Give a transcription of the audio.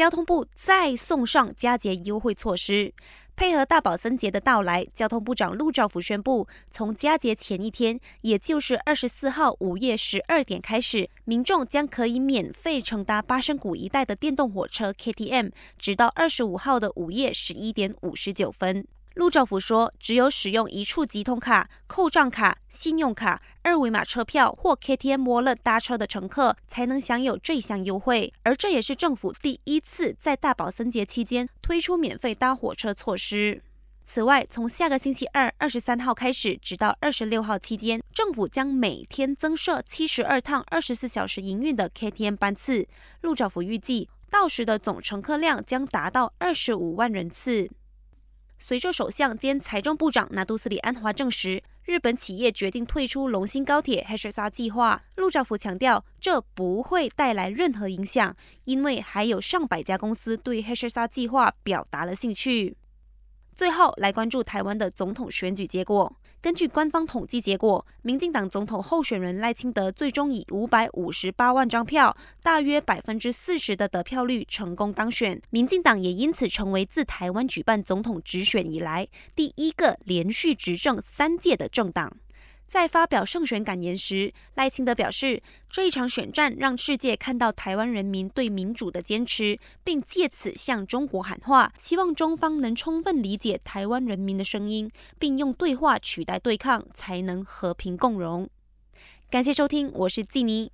交通部再送上佳节优惠措施。配合大宝森节的到来，交通部长陆兆福宣布，从佳节前一天，也就是二十四号午夜十二点开始，民众将可以免费乘搭八山谷一带的电动火车 KTM，直到二十五号的午夜十一点五十九分。陆兆福说，只有使用一处即通卡、扣账卡、信用卡、二维码车票或 KTM 摩勒搭车的乘客，才能享有这项优惠。而这也是政府第一次在大宝森节期间推出免费搭火车措施。此外，从下个星期二二十三号开始，直到二十六号期间，政府将每天增设七十二趟二十四小时营运的 KTM 班次。陆兆福预计，到时的总乘客量将达到二十五万人次。随着首相兼财政部长纳杜斯里安华证实，日本企业决定退出龙兴高铁 HSR 计划，陆兆福强调，这不会带来任何影响，因为还有上百家公司对 HSR 计划表达了兴趣。最后来关注台湾的总统选举结果。根据官方统计结果，民进党总统候选人赖清德最终以五百五十八万张票，大约百分之四十的得票率成功当选。民进党也因此成为自台湾举办总统直选以来第一个连续执政三届的政党。在发表胜选感言时，赖清德表示，这一场选战让世界看到台湾人民对民主的坚持，并借此向中国喊话，希望中方能充分理解台湾人民的声音，并用对话取代对抗，才能和平共荣。感谢收听，我是季妮。